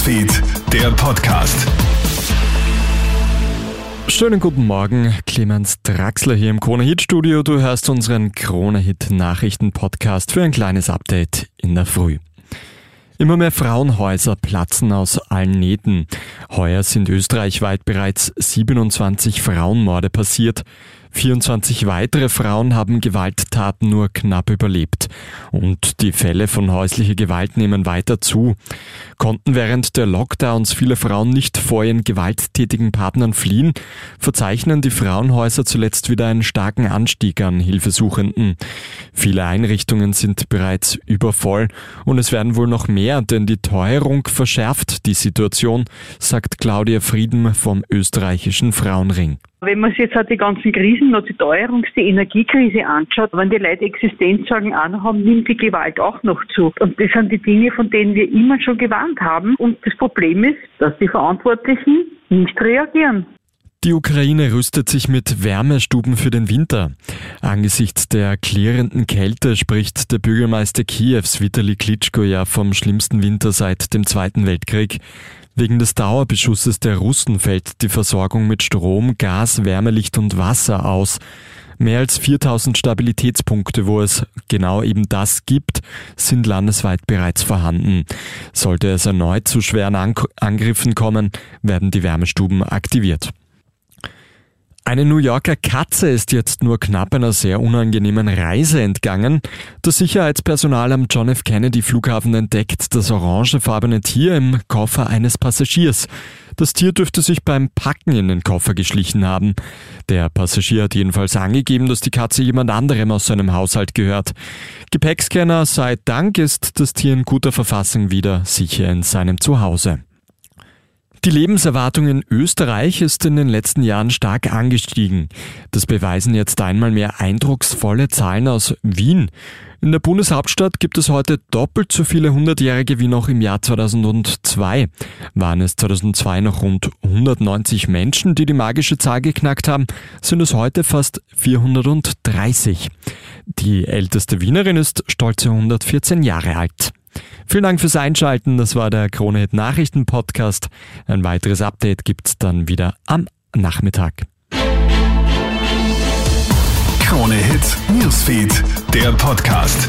Newsfeed, der Podcast. Schönen guten Morgen, Clemens Draxler hier im Krone Hit Studio. Du hörst unseren Krone Hit Nachrichten Podcast für ein kleines Update in der Früh. Immer mehr Frauenhäuser platzen aus allen Nähten. Heuer sind österreichweit bereits 27 Frauenmorde passiert. 24 weitere Frauen haben Gewalttaten nur knapp überlebt. Und die Fälle von häuslicher Gewalt nehmen weiter zu. Konnten während der Lockdowns viele Frauen nicht vor ihren gewalttätigen Partnern fliehen, verzeichnen die Frauenhäuser zuletzt wieder einen starken Anstieg an Hilfesuchenden. Viele Einrichtungen sind bereits übervoll und es werden wohl noch mehr, denn die Teuerung verschärft die Situation, sagt Claudia Frieden vom österreichischen Frauenring. Wenn man sich jetzt auch die ganzen Krisen, noch die Teuerungs-, die Energiekrise anschaut, wenn die Leute Existenzsorgen auch noch haben, nimmt die Gewalt auch noch zu. Und das sind die Dinge, von denen wir immer schon gewarnt haben. Und das Problem ist, dass die Verantwortlichen nicht reagieren. Die Ukraine rüstet sich mit Wärmestuben für den Winter. Angesichts der klirrenden Kälte spricht der Bürgermeister Kiews Vitali Klitschko ja vom schlimmsten Winter seit dem Zweiten Weltkrieg. Wegen des Dauerbeschusses der Russen fällt die Versorgung mit Strom, Gas, Wärmelicht und Wasser aus. Mehr als 4000 Stabilitätspunkte, wo es genau eben das gibt, sind landesweit bereits vorhanden. Sollte es erneut zu schweren Angriffen kommen, werden die Wärmestuben aktiviert. Eine New Yorker Katze ist jetzt nur knapp einer sehr unangenehmen Reise entgangen. Das Sicherheitspersonal am John F. Kennedy Flughafen entdeckt das orangefarbene Tier im Koffer eines Passagiers. Das Tier dürfte sich beim Packen in den Koffer geschlichen haben. Der Passagier hat jedenfalls angegeben, dass die Katze jemand anderem aus seinem Haushalt gehört. Gepäckscanner sei Dank ist das Tier in guter Verfassung wieder sicher in seinem Zuhause. Die Lebenserwartung in Österreich ist in den letzten Jahren stark angestiegen. Das beweisen jetzt einmal mehr eindrucksvolle Zahlen aus Wien. In der Bundeshauptstadt gibt es heute doppelt so viele Hundertjährige wie noch im Jahr 2002. Waren es 2002 noch rund 190 Menschen, die die magische Zahl geknackt haben, sind es heute fast 430. Die älteste Wienerin ist stolze 114 Jahre alt. Vielen Dank fürs Einschalten. Das war der Kronehit Nachrichten Podcast. Ein weiteres Update gibt's dann wieder am Nachmittag. Krone Hit Newsfeed, der Podcast.